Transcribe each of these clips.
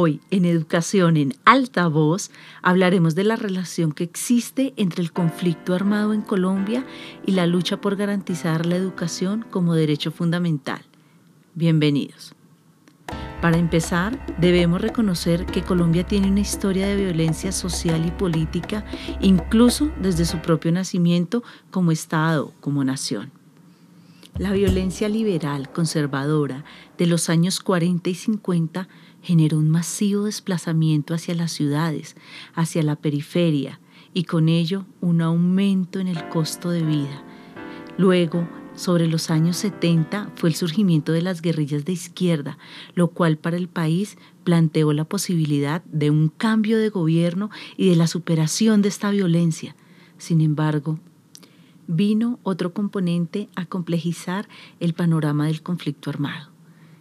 Hoy, en Educación en Alta Voz, hablaremos de la relación que existe entre el conflicto armado en Colombia y la lucha por garantizar la educación como derecho fundamental. Bienvenidos. Para empezar, debemos reconocer que Colombia tiene una historia de violencia social y política, incluso desde su propio nacimiento como Estado, como nación. La violencia liberal conservadora de los años 40 y 50 generó un masivo desplazamiento hacia las ciudades, hacia la periferia, y con ello un aumento en el costo de vida. Luego, sobre los años 70 fue el surgimiento de las guerrillas de izquierda, lo cual para el país planteó la posibilidad de un cambio de gobierno y de la superación de esta violencia. Sin embargo, vino otro componente a complejizar el panorama del conflicto armado.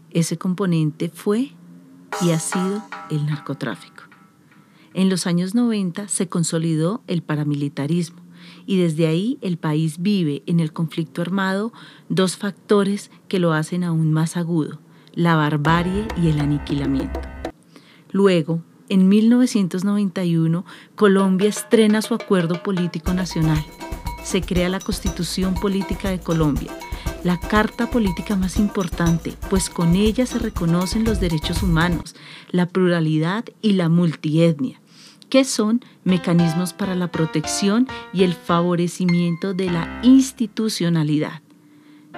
Ese componente fue y ha sido el narcotráfico. En los años 90 se consolidó el paramilitarismo y desde ahí el país vive en el conflicto armado dos factores que lo hacen aún más agudo, la barbarie y el aniquilamiento. Luego, en 1991, Colombia estrena su acuerdo político nacional. Se crea la Constitución Política de Colombia, la carta política más importante, pues con ella se reconocen los derechos humanos, la pluralidad y la multietnia, que son mecanismos para la protección y el favorecimiento de la institucionalidad.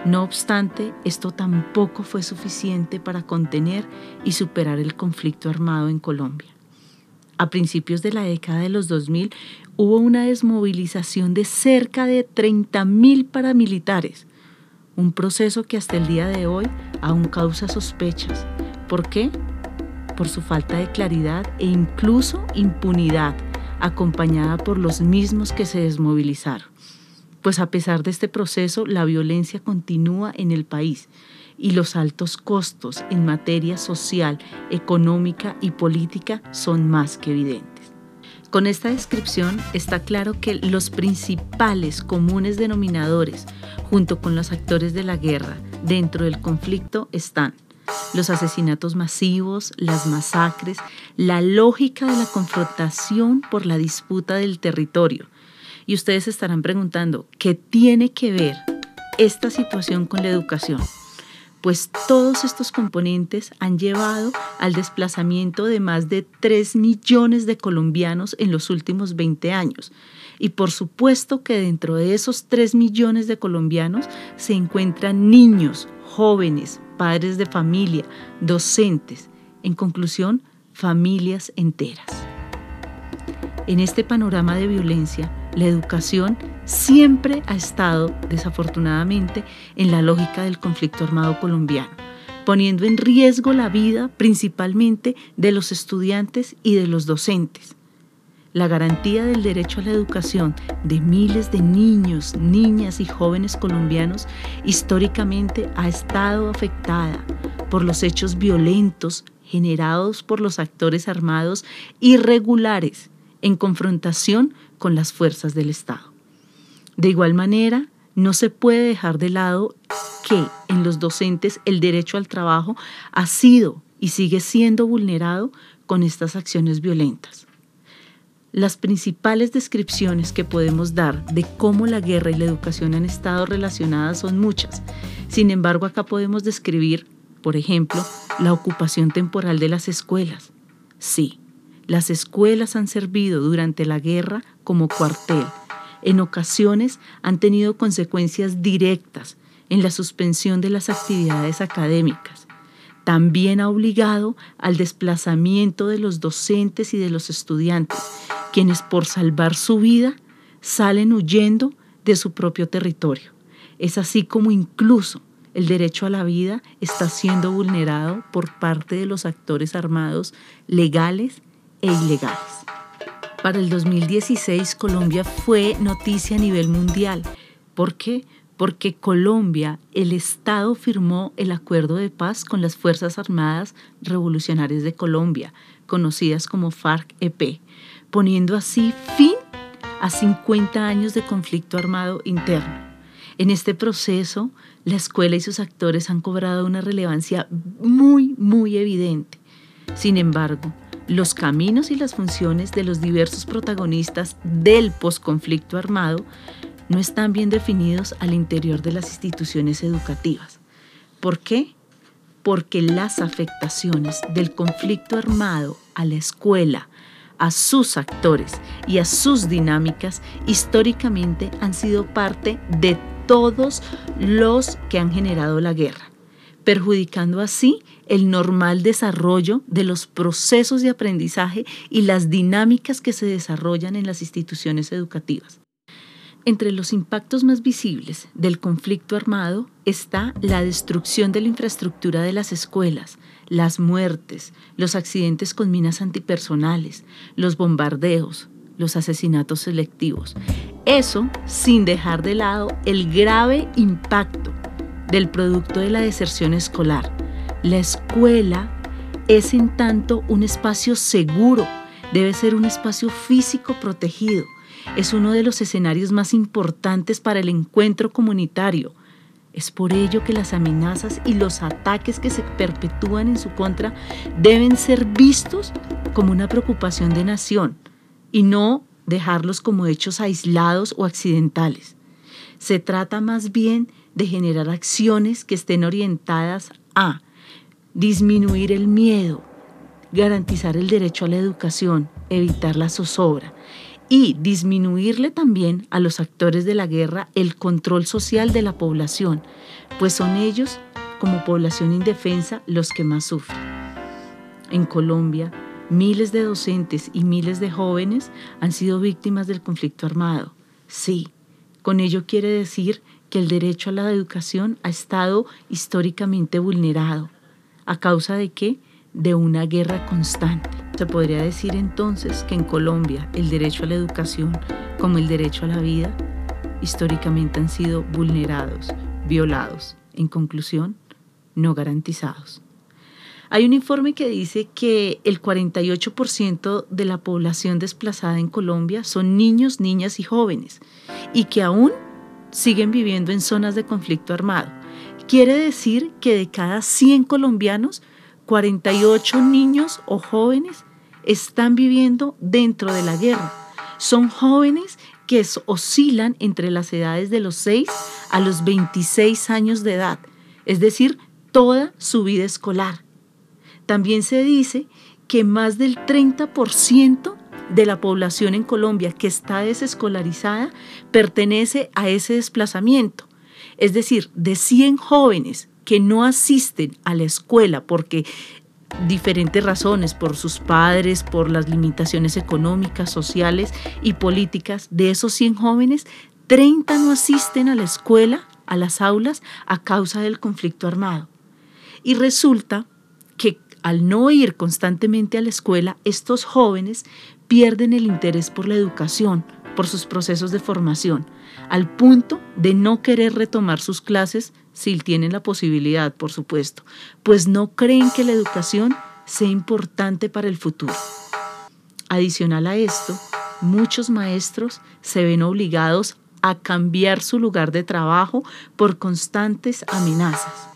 No obstante, esto tampoco fue suficiente para contener y superar el conflicto armado en Colombia. A principios de la década de los 2000 hubo una desmovilización de cerca de 30.000 paramilitares, un proceso que hasta el día de hoy aún causa sospechas. ¿Por qué? Por su falta de claridad e incluso impunidad, acompañada por los mismos que se desmovilizaron. Pues a pesar de este proceso, la violencia continúa en el país y los altos costos en materia social, económica y política son más que evidentes. Con esta descripción está claro que los principales comunes denominadores, junto con los actores de la guerra, dentro del conflicto están los asesinatos masivos, las masacres, la lógica de la confrontación por la disputa del territorio. Y ustedes estarán preguntando, ¿qué tiene que ver esta situación con la educación? pues todos estos componentes han llevado al desplazamiento de más de 3 millones de colombianos en los últimos 20 años. Y por supuesto que dentro de esos 3 millones de colombianos se encuentran niños, jóvenes, padres de familia, docentes, en conclusión, familias enteras. En este panorama de violencia, la educación siempre ha estado, desafortunadamente, en la lógica del conflicto armado colombiano, poniendo en riesgo la vida principalmente de los estudiantes y de los docentes. La garantía del derecho a la educación de miles de niños, niñas y jóvenes colombianos históricamente ha estado afectada por los hechos violentos generados por los actores armados irregulares en confrontación con las fuerzas del Estado. De igual manera, no se puede dejar de lado que en los docentes el derecho al trabajo ha sido y sigue siendo vulnerado con estas acciones violentas. Las principales descripciones que podemos dar de cómo la guerra y la educación han estado relacionadas son muchas. Sin embargo, acá podemos describir, por ejemplo, la ocupación temporal de las escuelas. Sí, las escuelas han servido durante la guerra como cuartel. En ocasiones han tenido consecuencias directas en la suspensión de las actividades académicas. También ha obligado al desplazamiento de los docentes y de los estudiantes, quienes por salvar su vida salen huyendo de su propio territorio. Es así como incluso el derecho a la vida está siendo vulnerado por parte de los actores armados legales e ilegales. Para el 2016 Colombia fue noticia a nivel mundial. ¿Por qué? Porque Colombia, el Estado firmó el acuerdo de paz con las Fuerzas Armadas Revolucionarias de Colombia, conocidas como FARC-EP, poniendo así fin a 50 años de conflicto armado interno. En este proceso, la escuela y sus actores han cobrado una relevancia muy, muy evidente. Sin embargo, los caminos y las funciones de los diversos protagonistas del posconflicto armado no están bien definidos al interior de las instituciones educativas. ¿Por qué? Porque las afectaciones del conflicto armado a la escuela, a sus actores y a sus dinámicas históricamente han sido parte de todos los que han generado la guerra, perjudicando así el normal desarrollo de los procesos de aprendizaje y las dinámicas que se desarrollan en las instituciones educativas. Entre los impactos más visibles del conflicto armado está la destrucción de la infraestructura de las escuelas, las muertes, los accidentes con minas antipersonales, los bombardeos, los asesinatos selectivos. Eso sin dejar de lado el grave impacto del producto de la deserción escolar. La escuela es en tanto un espacio seguro, debe ser un espacio físico protegido. Es uno de los escenarios más importantes para el encuentro comunitario. Es por ello que las amenazas y los ataques que se perpetúan en su contra deben ser vistos como una preocupación de nación y no dejarlos como hechos aislados o accidentales. Se trata más bien de generar acciones que estén orientadas a disminuir el miedo, garantizar el derecho a la educación, evitar la zozobra y disminuirle también a los actores de la guerra el control social de la población, pues son ellos, como población indefensa, los que más sufren. En Colombia, Miles de docentes y miles de jóvenes han sido víctimas del conflicto armado. Sí, con ello quiere decir que el derecho a la educación ha estado históricamente vulnerado. ¿A causa de qué? De una guerra constante. Se podría decir entonces que en Colombia el derecho a la educación, como el derecho a la vida, históricamente han sido vulnerados, violados, en conclusión, no garantizados. Hay un informe que dice que el 48% de la población desplazada en Colombia son niños, niñas y jóvenes y que aún siguen viviendo en zonas de conflicto armado. Quiere decir que de cada 100 colombianos, 48 niños o jóvenes están viviendo dentro de la guerra. Son jóvenes que oscilan entre las edades de los 6 a los 26 años de edad, es decir, toda su vida escolar. También se dice que más del 30% de la población en Colombia que está desescolarizada pertenece a ese desplazamiento. Es decir, de 100 jóvenes que no asisten a la escuela porque diferentes razones, por sus padres, por las limitaciones económicas, sociales y políticas, de esos 100 jóvenes, 30 no asisten a la escuela, a las aulas, a causa del conflicto armado. Y resulta que al no ir constantemente a la escuela, estos jóvenes pierden el interés por la educación, por sus procesos de formación, al punto de no querer retomar sus clases si tienen la posibilidad, por supuesto, pues no creen que la educación sea importante para el futuro. Adicional a esto, muchos maestros se ven obligados a cambiar su lugar de trabajo por constantes amenazas.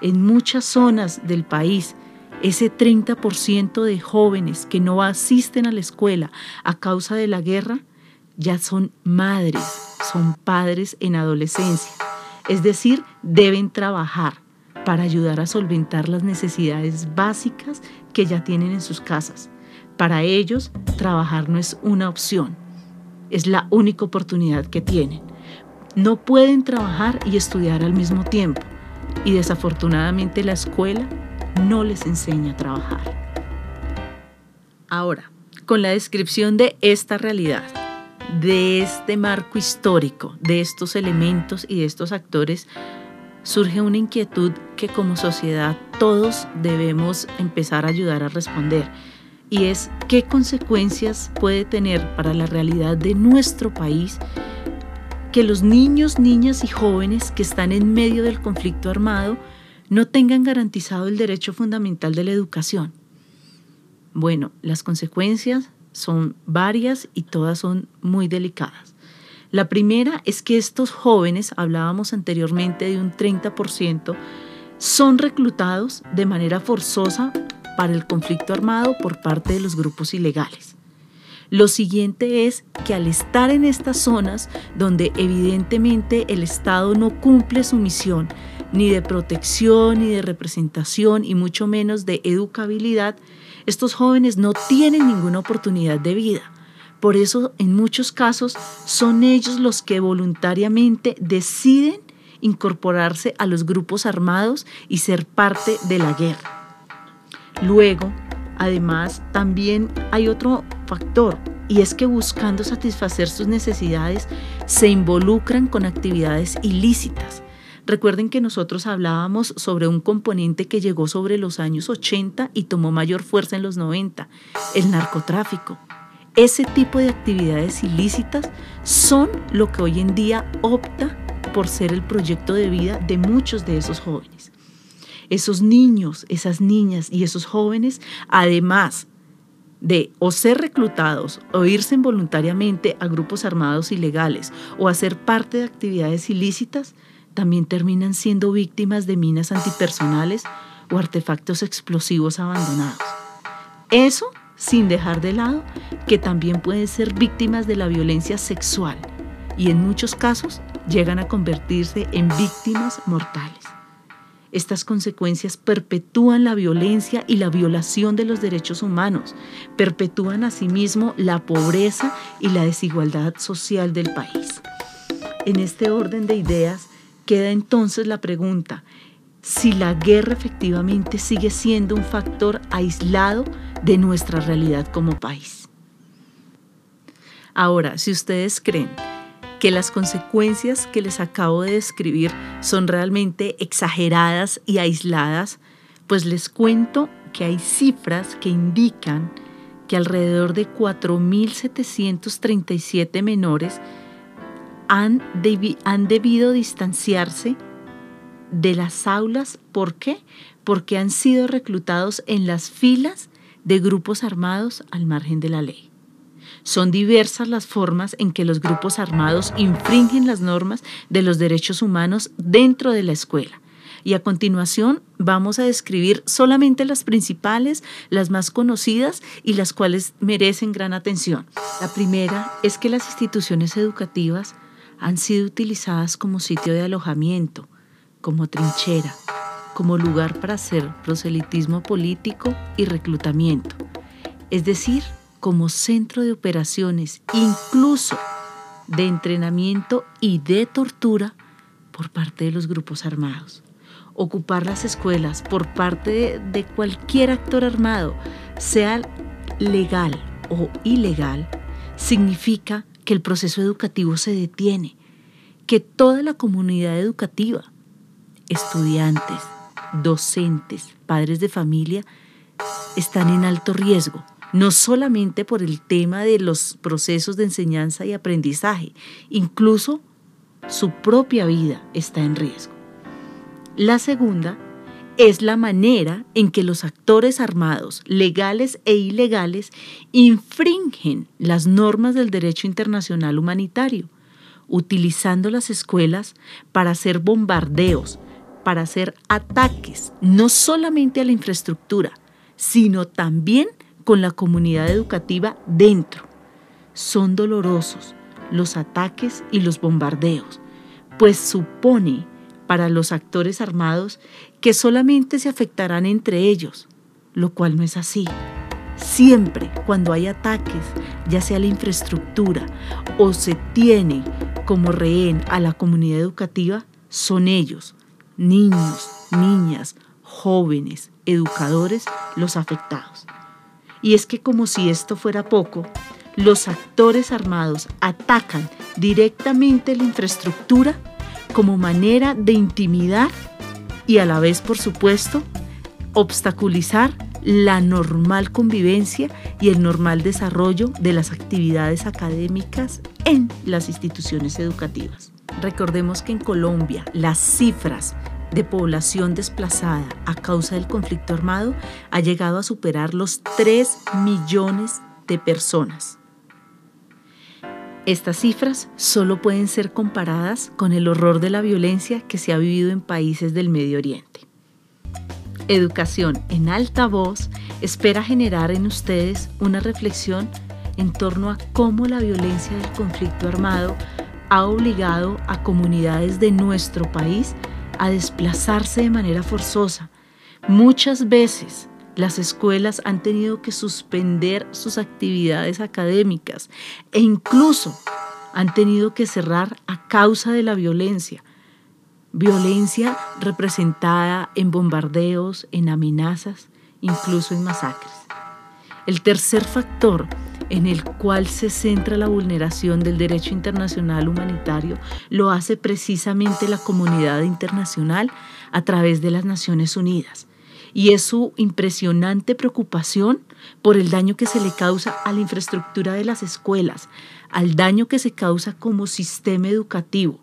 En muchas zonas del país, ese 30% de jóvenes que no asisten a la escuela a causa de la guerra ya son madres, son padres en adolescencia. Es decir, deben trabajar para ayudar a solventar las necesidades básicas que ya tienen en sus casas. Para ellos, trabajar no es una opción, es la única oportunidad que tienen. No pueden trabajar y estudiar al mismo tiempo y desafortunadamente la escuela no les enseña a trabajar. Ahora, con la descripción de esta realidad, de este marco histórico, de estos elementos y de estos actores, surge una inquietud que como sociedad todos debemos empezar a ayudar a responder. Y es qué consecuencias puede tener para la realidad de nuestro país que los niños, niñas y jóvenes que están en medio del conflicto armado no tengan garantizado el derecho fundamental de la educación. Bueno, las consecuencias son varias y todas son muy delicadas. La primera es que estos jóvenes, hablábamos anteriormente de un 30%, son reclutados de manera forzosa para el conflicto armado por parte de los grupos ilegales. Lo siguiente es que al estar en estas zonas donde evidentemente el Estado no cumple su misión ni de protección, ni de representación, y mucho menos de educabilidad, estos jóvenes no tienen ninguna oportunidad de vida. Por eso, en muchos casos, son ellos los que voluntariamente deciden incorporarse a los grupos armados y ser parte de la guerra. Luego, además, también hay otro factor, y es que buscando satisfacer sus necesidades, se involucran con actividades ilícitas Recuerden que nosotros hablábamos sobre un componente que llegó sobre los años 80 y tomó mayor fuerza en los 90, el narcotráfico. Ese tipo de actividades ilícitas son lo que hoy en día opta por ser el proyecto de vida de muchos de esos jóvenes. Esos niños, esas niñas y esos jóvenes, además de o ser reclutados o irse involuntariamente a grupos armados ilegales o hacer parte de actividades ilícitas, también terminan siendo víctimas de minas antipersonales o artefactos explosivos abandonados. Eso sin dejar de lado que también pueden ser víctimas de la violencia sexual y en muchos casos llegan a convertirse en víctimas mortales. Estas consecuencias perpetúan la violencia y la violación de los derechos humanos, perpetúan asimismo la pobreza y la desigualdad social del país. En este orden de ideas, Queda entonces la pregunta, si la guerra efectivamente sigue siendo un factor aislado de nuestra realidad como país. Ahora, si ustedes creen que las consecuencias que les acabo de describir son realmente exageradas y aisladas, pues les cuento que hay cifras que indican que alrededor de 4.737 menores han, debido distanciarse de las aulas. ¿Por qué? Porque han sido reclutados en las filas de grupos armados al margen de la ley. Son diversas las formas en que los grupos armados infringen las normas de los derechos humanos dentro de la escuela. Y a continuación vamos a describir solamente las principales, las más conocidas y las cuales merecen gran atención. La primera es que las instituciones educativas han sido utilizadas como sitio de alojamiento, como trinchera, como lugar para hacer proselitismo político y reclutamiento, es decir, como centro de operaciones, incluso de entrenamiento y de tortura por parte de los grupos armados. Ocupar las escuelas por parte de, cualquier actor armado, sea legal o ilegal, significa que el proceso educativo se detiene, que toda la comunidad educativa, estudiantes, docentes, padres de familia, están en alto riesgo, no solamente por el tema de los procesos de enseñanza y aprendizaje, incluso su propia vida está en riesgo. La segunda es la manera en que los actores armados, legales e ilegales, infringen las normas del derecho internacional humanitario, utilizando las escuelas para hacer bombardeos, para hacer ataques, no solamente a la infraestructura, sino también con la comunidad educativa dentro. Son dolorosos los ataques y los bombardeos, pues supone para los actores armados que solamente se afectarán entre ellos, lo cual no es así. Siempre cuando hay ataques, ya sea la infraestructura o se tiene como rehén a la comunidad educativa, son ellos, niños, niñas, jóvenes, educadores, los afectados. Y es que como si esto fuera poco, los actores armados atacan directamente la infraestructura como manera de intimidar y a la vez, por supuesto, obstaculizar la normal convivencia y el normal desarrollo de las actividades académicas en las instituciones educativas. Recordemos que en Colombia las cifras de población desplazada a causa del conflicto armado ha llegado a superar los 3 millones de personas. Estas cifras solo pueden ser comparadas con el horror de la violencia que se ha vivido en países del Medio Oriente. Educación en alta voz espera generar en ustedes una reflexión en torno a cómo la violencia del conflicto armado ha obligado a comunidades de nuestro país a desplazarse de manera forzosa. Muchas veces las escuelas han tenido que suspender sus actividades académicas e incluso han tenido que cerrar a causa de la violencia. Violencia representada en bombardeos, en amenazas, incluso en masacres. El tercer factor en el cual se centra la vulneración del derecho internacional humanitario lo hace precisamente la comunidad internacional a través de las Naciones Unidas. Y es su impresionante preocupación por el daño que se le causa a la infraestructura de las escuelas, al daño que se causa como sistema educativo,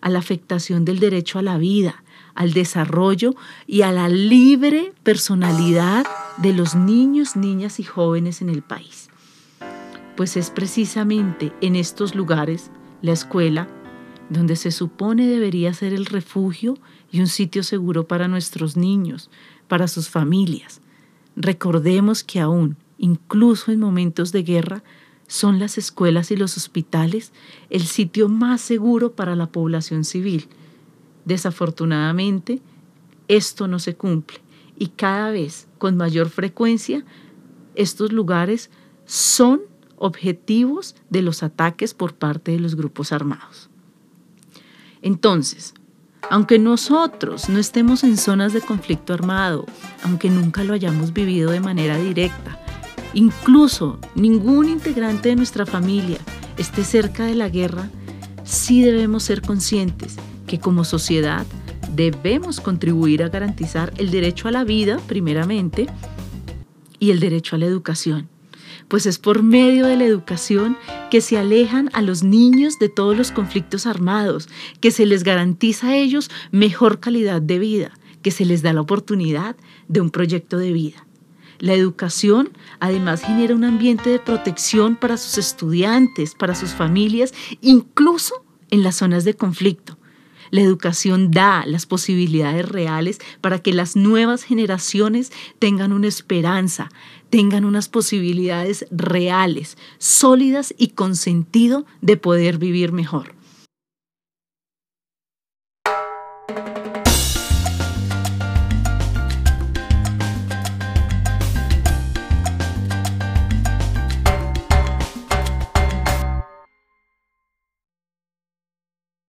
a la afectación del derecho a la vida, al desarrollo y a la libre personalidad de los niños, niñas y jóvenes en el país. Pues es precisamente en estos lugares, la escuela, donde se supone debería ser el refugio y un sitio seguro para nuestros niños, para sus familias. Recordemos que aún, incluso en momentos de guerra, son las escuelas y los hospitales el sitio más seguro para la población civil. Desafortunadamente, esto no se cumple y cada vez con mayor frecuencia estos lugares son objetivos de los ataques por parte de los grupos armados. Entonces, aunque nosotros no estemos en zonas de conflicto armado, aunque nunca lo hayamos vivido de manera directa, incluso ningún integrante de nuestra familia esté cerca de la guerra, sí debemos ser conscientes que como sociedad debemos contribuir a garantizar el derecho a la vida, primeramente, y el derecho a la educación. Pues es por medio de la educación que se alejan a los niños de todos los conflictos armados, que se les garantiza a ellos mejor calidad de vida, que se les da la oportunidad de un proyecto de vida. La educación además genera un ambiente de protección para sus estudiantes, para sus familias, incluso en las zonas de conflicto. La educación da las posibilidades reales para que las nuevas generaciones tengan una esperanza, tengan unas posibilidades reales, sólidas y con sentido de poder vivir mejor.